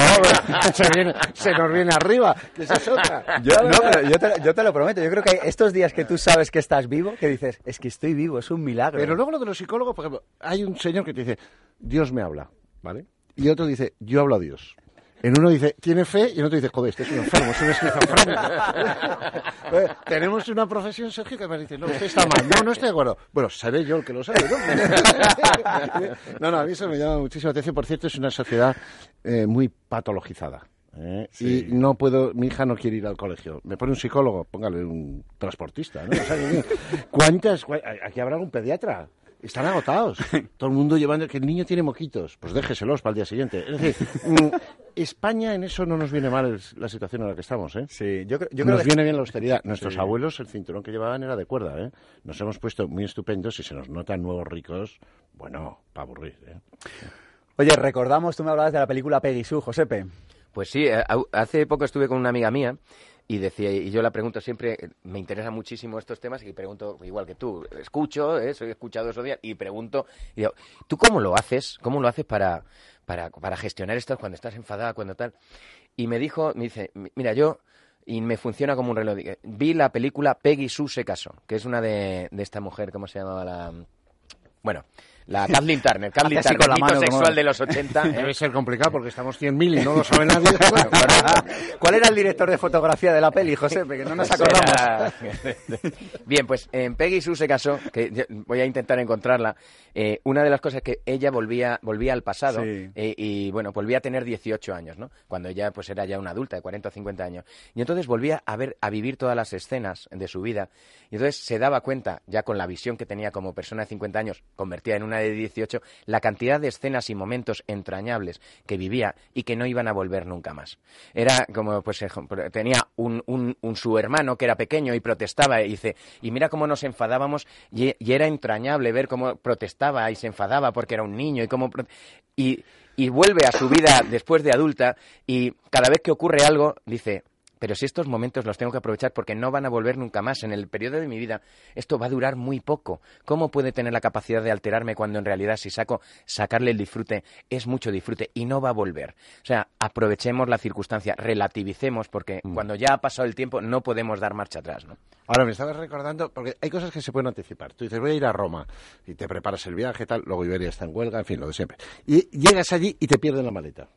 se, viene- se nos viene arriba, que esa es otra. Yo, no, pero yo te, yo te lo prometo. Yo creo que hay estos días que tú sabes que estás vivo, que dices, es que estoy vivo, es un milagro. Pero luego lo de los psicólogos, por ejemplo, hay un señor que te dice, Dios me habla, ¿vale? Y otro dice, yo hablo a Dios. En uno dice, tiene fe, y en otro dice, joder, este es un enfermo, es un esquizofrénico. Tenemos una profesión, Sergio, que me dice, no, usted está mal. No, no estoy de acuerdo. Bueno, seré yo el que lo sabe, ¿no? no, no, a mí eso me llama muchísimo la atención. Por cierto, es una sociedad eh, muy patologizada. ¿eh? Sí. Y no puedo, mi hija no quiere ir al colegio. Me pone un psicólogo, póngale un transportista, ¿no? O sea, que- ¿Cuántas? Aquí habrá un pediatra. Están agotados. Todo el mundo llevando que el niño tiene moquitos. Pues déjeselos para el día siguiente. Es decir, España en eso no nos viene mal el- la situación en la que estamos, ¿eh? Sí, yo, creo- yo creo nos que... viene bien la austeridad. Nuestros Sí. abuelos, el cinturón que llevaban era de cuerda, ¿eh? Nos hemos puesto muy estupendos y se nos notan nuevos ricos. Bueno, para aburrir, ¿eh? Oye, recordamos, tú me hablabas de la película Peggy Sue, Josepe. Pues sí, eh, hace poco estuve con una amiga mía y decía, y yo la pregunto siempre, me interesan muchísimo estos temas y pregunto, igual que tú, escucho, eh, soy escuchado esos días y pregunto, y digo, ¿tú cómo lo haces? ¿Cómo lo haces para, para, para gestionar esto cuando estás enfadada, cuando tal? Y me dijo, me dice, "Mi- mira, yo, y me funciona como un reloj, vi la película Peggy Sue se casó, que es una de, de esta mujer, ¿cómo se llamaba la...? Bueno, La Kathleen Turner, Kathleen Turner, con la mito mano, sexual como- de los 80. ¿eh? Debe ser complicado porque estamos 100.000 y no lo sabe nadie. Bueno, ¿Cuál era el director de fotografía de la peli, José? Porque no nos acordamos. era- Bien, pues en Peggy Sue se casó, que voy a intentar encontrarla. eh, una de las cosas que ella volvía, volvía al pasado Sí. eh, y, bueno, volvía a tener 18 años, ¿no? Cuando ella pues era ya una adulta de 40 o 50 años. Y entonces volvía a ver, a vivir todas las escenas de su vida. Y entonces se daba cuenta, ya con la visión que tenía como persona de 50 años, convertida en una de 18, la cantidad de escenas y momentos entrañables que vivía y que no iban a volver nunca más. Era como, pues, ejemplo, tenía un, un, un su hermano que era pequeño y protestaba y dice, y mira cómo nos enfadábamos y, era entrañable ver cómo protestaba y se enfadaba porque era un niño y cómo... y vuelve a su vida después de adulta y cada vez que ocurre algo dice, pero si estos momentos los tengo que aprovechar porque no van a volver nunca más. En el periodo de mi vida esto va a durar muy poco. ¿Cómo puede tener la capacidad de alterarme cuando en realidad si saco sacarle el disfrute es mucho disfrute y no va a volver? O sea, aprovechemos la circunstancia, relativicemos porque cuando ya ha pasado el tiempo no podemos dar marcha atrás, ¿no? Ahora me estabas recordando, porque hay cosas que se pueden anticipar. Tú dices, voy a ir a Roma y te preparas el viaje, tal, luego Iberia está en huelga, en fin, lo de siempre. Y llegas allí y te pierden la maleta.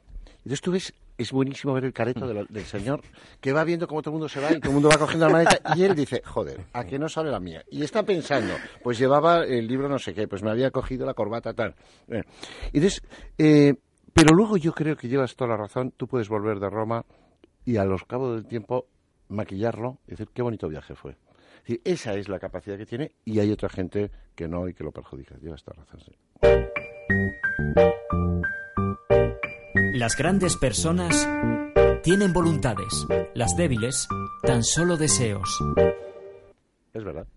Entonces tú ves, es buenísimo ver el careto de la- del señor que va viendo cómo todo el mundo se va y todo el mundo va cogiendo la maleta y él dice, joder, ¿a que no sale la mía? Y está pensando, pues llevaba el libro no sé qué, pues me había cogido la corbata tal. Eh, entonces, eh, pero luego yo creo que llevas toda la razón, tú puedes volver de Roma y a los cabos del tiempo maquillarlo y decir, qué bonito viaje fue. Es decir, esa es la capacidad que tiene y hay otra gente que no y que lo perjudica. Llevas toda la razón, sí. Las grandes personas tienen voluntades, las débiles tan solo deseos. Es verdad.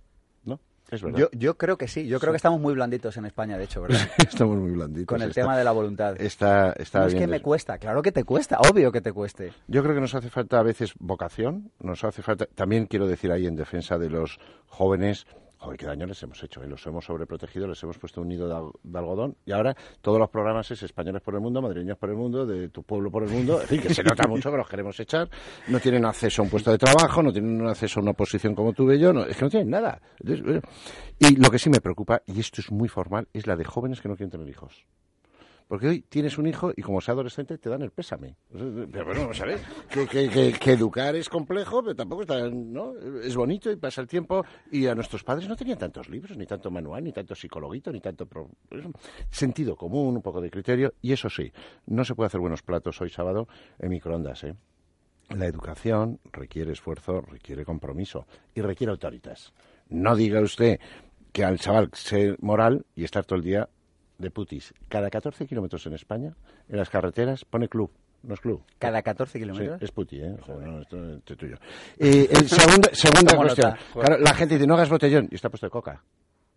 ¿No? Es verdad. Yo, yo creo que sí, yo creo que estamos muy blanditos en España, de hecho, ¿verdad? Estamos muy blanditos. Con el Está- tema de la voluntad. Está, está No es que me cuesta, claro que te cuesta, obvio que te cueste. Yo creo que nos hace falta a veces vocación, nos hace falta, también quiero decir ahí en defensa de los jóvenes, joder, qué daño les hemos hecho, ¿eh? los hemos sobreprotegido, les hemos puesto un nido de, de algodón y ahora todos los programas es españoles por el mundo, madrileños por el mundo, de tu pueblo por el mundo, en fin, que se nota mucho que los queremos echar, no tienen acceso a un puesto de trabajo, no tienen acceso a una posición como tuve yo, no, es que no tienen nada. Y lo que sí me preocupa, y esto es muy formal, es la de jóvenes que no quieren tener hijos. Porque hoy tienes un hijo y como sea adolescente te dan el pésame. Pero bueno, ¿sabes? Que, que, que, educar es complejo, pero tampoco está, ¿no? Es bonito y pasa el tiempo. Y a nuestros padres no tenían tantos libros, ni tanto manual, ni tanto psicologuito, ni tanto... Sentido común, un poco de criterio. Y eso sí, no se puede hacer buenos platos hoy sábado en microondas, ¿eh? La educación requiere esfuerzo, requiere compromiso y requiere autoritas. No diga usted que al chaval ser moral y estar todo el día de putis. Cada 14 kilómetros en España, en las carreteras, pone club. No es club. Cada 14 Sí, kilómetros. es puti, ¿eh? No, esto es tuyo. Eh, el segunda cuestión. Joder. Claro, la gente dice, no hagas botellón, y está puesto de coca.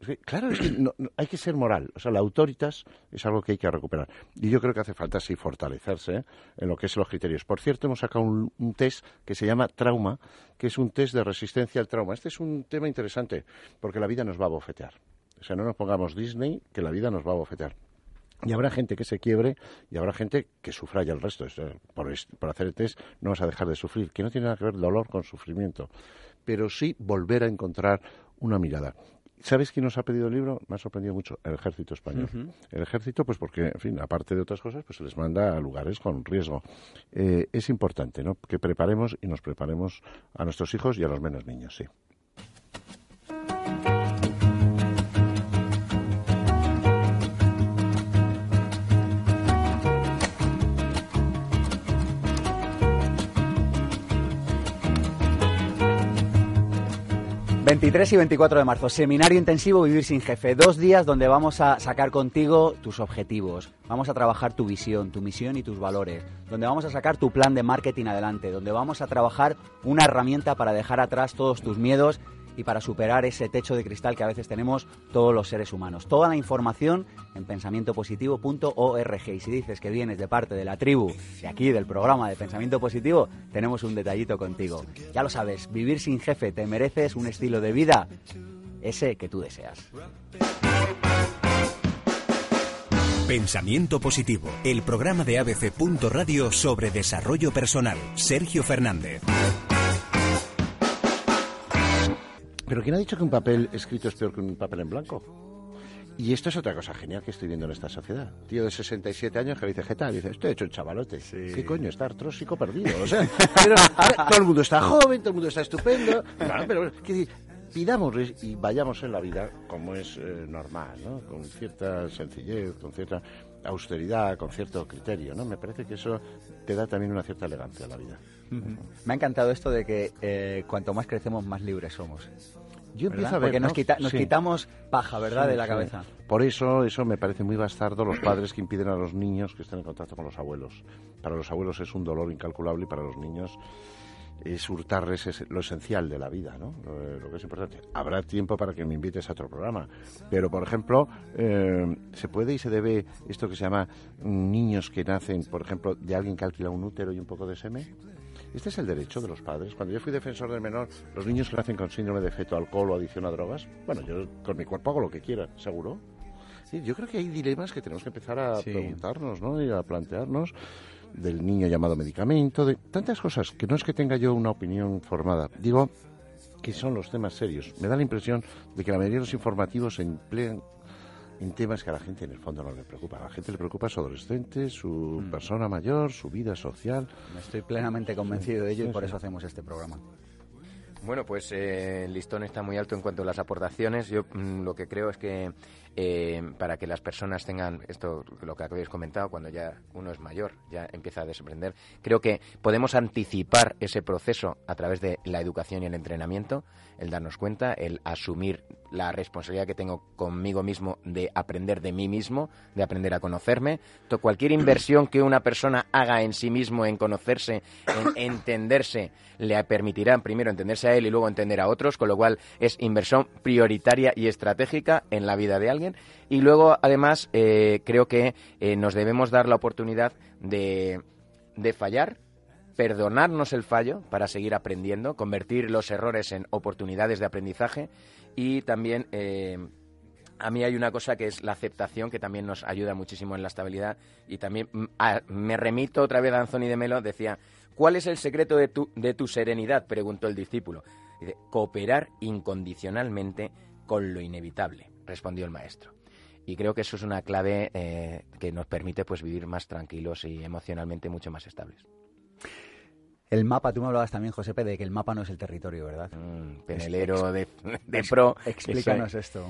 Es que, claro, es que no- no- hay que ser moral. O sea, la autoritas es algo que hay que recuperar. Y yo creo que hace falta, sí, fortalecerse ¿eh? en lo que es los criterios. Por cierto, hemos sacado un, un test que se llama Trauma, que es un test de resistencia al trauma. Este es un tema interesante, porque la vida nos va a bofetear. O sea, no nos pongamos Disney, que la vida nos va a bofetear. Y habrá gente que se quiebre y habrá gente que sufra ya el resto. Por, por hacer el test no vas a dejar de sufrir, que no tiene nada que ver dolor con sufrimiento, pero sí volver a encontrar una mirada. ¿Sabes quién nos ha pedido el libro? Me ha sorprendido mucho, el ejército español. El ejército, pues porque, en fin, aparte de otras cosas, pues se les manda a lugares con riesgo. Eh, es importante, ¿no? Que preparemos y nos preparemos a nuestros hijos y a los menos niños, sí. 23 y 24 de marzo, seminario intensivo Vivir sin Jefe. Dos días donde vamos a sacar contigo tus objetivos. Vamos a trabajar tu visión, tu misión y tus valores. Donde vamos a sacar tu plan de marketing adelante. Donde vamos a trabajar una herramienta para dejar atrás todos tus miedos y para superar ese techo de cristal que a veces tenemos todos los seres humanos. Toda la información en pensamientopositivo.org. Y si dices que vienes de parte de la tribu, de aquí, del programa de Pensamiento Positivo, tenemos un detallito contigo. Ya lo sabes, vivir sin jefe, te mereces un estilo de vida, ese que tú deseas. Pensamiento Positivo, el programa de ABC. Radio sobre desarrollo personal. Sergio Fernández. Pero ¿quién ha dicho que un papel escrito es peor que un papel en blanco? Y esto es otra cosa genial que estoy viendo en esta sociedad. Tío de 67 años que le dice, ¿qué tal? Dice, estoy hecho un chavalote. ¿Qué coño? Está artrósico perdido. O sea, pero, todo el mundo está joven, todo el mundo está estupendo. Claro, pero. Pidamos y vayamos en la vida como es eh, normal, ¿no? Con cierta sencillez, con cierta austeridad, con cierto criterio, ¿no? Me parece que eso te da también una cierta elegancia a la vida. Me ha encantado esto de que eh, cuanto más crecemos, más libres somos. Yo ¿verdad? empiezo a ver, Porque nos, ¿no? quita- nos Sí. quitamos paja, ¿verdad?, Sí, de la sí. cabeza. Por eso, eso me parece muy bastardo los padres que impiden a los niños que estén en contacto con los abuelos. Para los abuelos es un dolor incalculable y para los niños es hurtarles es lo esencial de la vida, ¿no? Lo, lo que es importante. Habrá tiempo para que me invites a otro programa. Pero, por ejemplo, eh, se puede y se debe esto que se llama niños que nacen, por ejemplo, de alguien que alquila un útero y un poco de semen. Este es el derecho de los padres. Cuando yo fui defensor del menor, los niños que nacen con síndrome de feto, alcohol o adicción a drogas, bueno, yo con mi cuerpo hago lo que quiera, seguro. Sí, yo creo que hay dilemas que tenemos que empezar a Sí. preguntarnos, ¿no? Y a plantearnos del niño llamado medicamento, de tantas cosas que no es que tenga yo una opinión formada. Digo que son los temas serios. Me da la impresión de que la mayoría de los informativos se emplean en temas que a la gente en el fondo no le preocupa. A la gente le preocupa su adolescente, su Mm. persona mayor, su vida social. Estoy plenamente convencido de ello y Sí, por sí. eso hacemos este programa. Bueno, pues eh, el listón está muy alto en cuanto a las aportaciones. Yo mm, lo que creo es que eh, para que las personas tengan esto, lo que habéis comentado, cuando ya uno es mayor, ya empieza a desaprender, creo que podemos anticipar ese proceso a través de la educación y el entrenamiento, el darnos cuenta, el asumir la responsabilidad que tengo conmigo mismo de aprender de mí mismo, de aprender a conocerme. Cualquier inversión que una persona haga en sí mismo, en conocerse, en entenderse, le permitirá primero entenderse a él y luego entender a otros, con lo cual es inversión prioritaria y estratégica en la vida de alguien. Y luego, además, eh, creo que eh, nos debemos dar la oportunidad de, de fallar, perdonarnos el fallo para seguir aprendiendo, convertir los errores en oportunidades de aprendizaje y también eh, a mí hay una cosa que es la aceptación que también nos ayuda muchísimo en la estabilidad y también mm, me remito otra vez a Anthony de Melo, decía, ¿cuál es el secreto de tu, de tu serenidad? preguntó el discípulo. Dice, cooperar incondicionalmente con lo inevitable, respondió el maestro. Y creo que eso es una clave eh, que nos permite pues vivir más tranquilos y emocionalmente mucho más estables. El mapa, tú me hablabas también, Josepe, de que el mapa no es el territorio, ¿verdad? Mm, penelero de, de pro. Explícanos esto.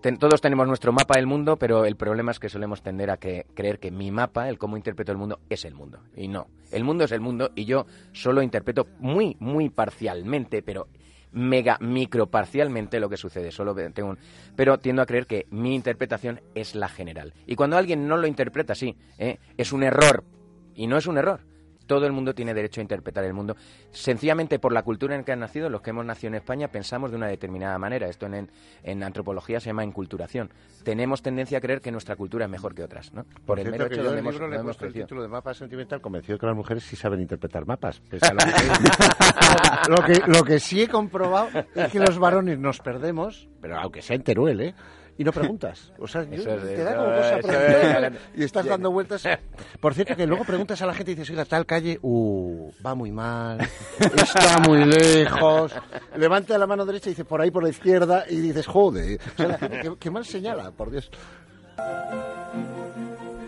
Ten- todos tenemos nuestro mapa del mundo, pero el problema es que solemos tender a que, creer que mi mapa, el cómo interpreto el mundo, es el mundo. Y no. El mundo es el mundo y yo solo interpreto muy, muy parcialmente, pero mega micro parcialmente lo que sucede. Solo tengo un... Pero tiendo a creer que mi interpretación es la general. Y cuando alguien no lo interpreta así, ¿eh? es un error. Y no es un error. Todo el mundo tiene derecho a interpretar el mundo. Sencillamente por la cultura en que han nacido, los que hemos nacido en España pensamos de una determinada manera. Esto en, en antropología se llama enculturación. Tenemos tendencia a creer que nuestra cultura es mejor que otras, ¿no? Por, el cierto, mero hecho el hemos, libro le hemos el título de mapa sentimental convencido que las mujeres sí saben interpretar mapas. pese a lo, que, lo, que, lo que sí he comprobado es que los varones nos perdemos, pero aunque sea en Teruel, ¿eh? Y no preguntas. O sea, yo- es te da como cosa preguntar es- y estás dando vueltas. Por cierto, que luego preguntas a la gente y dices, oiga, tal calle, uh, va muy mal, está muy lejos. Levanta la mano derecha y dice, por ahí, por la izquierda, y dices, joder. O sea, la gente, qué, qué mal señala, por Dios.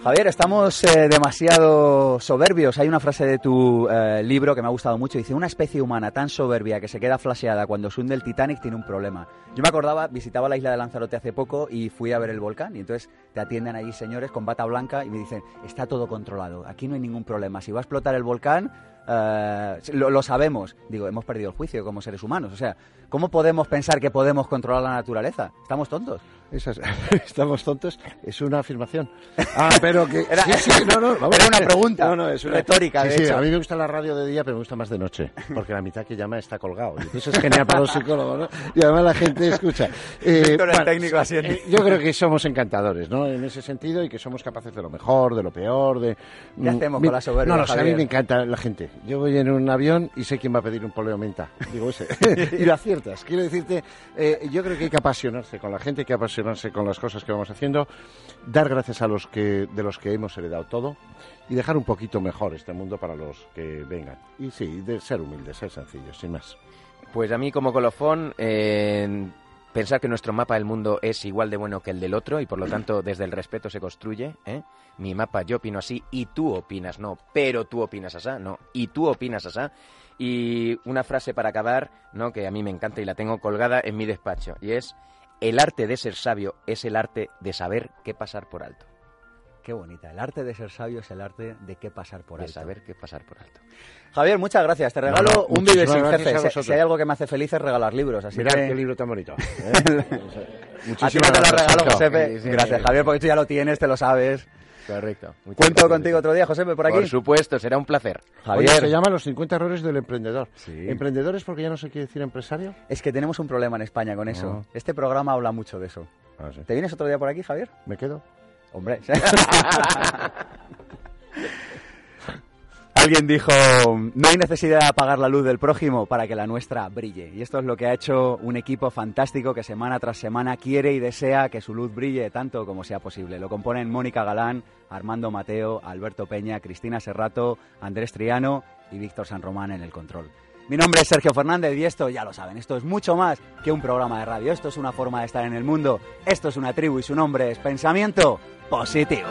Javier, estamos eh, demasiado soberbios. Hay una frase de tu eh, libro que me ha gustado mucho. Dice, una especie humana tan soberbia que se queda flasheada cuando se hunde el Titanic tiene un problema. Yo me acordaba, visitaba la isla de Lanzarote hace poco y fui a ver el volcán. Y entonces te atienden allí señores con bata blanca y me dicen, está todo controlado, aquí no hay ningún problema. Si va a explotar el volcán, eh, lo, lo sabemos. Digo, hemos perdido el juicio como seres humanos. O sea, ¿cómo podemos pensar que podemos controlar la naturaleza? Estamos tontos. Esas, estamos tontos, es una afirmación. Ah, pero que. Era- sí, sí, no, no, vamos. era una pregunta No, no, es una retórica, de sí, hecho. a mí me gusta la radio de día, pero me gusta más de noche. Porque la mitad que llama está colgado. Y eso es genial para los psicólogos, ¿no? Y además la gente escucha. Eh, el técnico, eh, yo creo que somos encantadores, ¿no? En ese sentido y que somos capaces de lo mejor, de lo peor, de. ¿Qué Mm, hacemos mi- con la soberbia, No, no, a mí me encanta la gente. Yo voy en un avión y sé quién va a pedir un poleo menta. Digo ese. y lo aciertas. Quiero decirte, eh, yo creo que hay que apasionarse con la gente, hay que apasionarse con las cosas que vamos haciendo, dar gracias a los que de los que hemos heredado todo y dejar un poquito mejor este mundo para los que vengan. Y sí, de ser humildes, ser sencillos, sin más. Pues a mí como colofón, eh, pensar que nuestro mapa del mundo es igual de bueno que el del otro y por lo tanto desde el respeto se construye. ¿eh? Mi mapa yo opino así y tú opinas no, pero tú opinas así, no, y tú opinas así. Y una frase para acabar, ¿no? que a mí me encanta y la tengo colgada en mi despacho, y es, el arte de ser sabio es el arte de saber qué pasar por alto. Qué bonita. El arte de ser sabio es el arte de qué pasar por De alto. saber qué pasar por alto. Javier, muchas gracias. Te regalo no, un muchísimas Vive sin jefe. Si-. Si hay algo que me hace feliz es regalar libros. Así Mirad que... qué libro tan bonito. ¿eh? A ti Muchísimas no te lo gracias, regalo. Josepe. Sí, sí, Gracias, sí. Javier, porque tú ya lo tienes, te lo sabes. Correcto. Muchas Cuento gracias. contigo otro día, Josepe, por aquí. Por supuesto, será un placer. Oye, Javier, se llama Los 50 errores del emprendedor. Sí. ¿Emprendedores porque ya no se quiere decir empresario? es que tenemos un problema en España con eso. No. Este programa habla mucho de eso. Ah, sí. ¿Te vienes otro día por aquí, Javier? ¿Me quedo? Hombre. Alguien dijo, no hay necesidad de apagar la luz del prójimo para que la nuestra brille. Y esto es lo que ha hecho un equipo fantástico que semana tras semana quiere y desea que su luz brille tanto como sea posible. Lo componen Mónica Galán, Armando Mateo, Alberto Peña, Cristina Serrato, Andrés Triano y Víctor San Román en el control. Mi nombre es Sergio Fernández y esto, ya lo saben, esto es mucho más que un programa de radio. Esto es una forma de estar en el mundo. Esto es una tribu y su nombre es Pensamiento Positivo.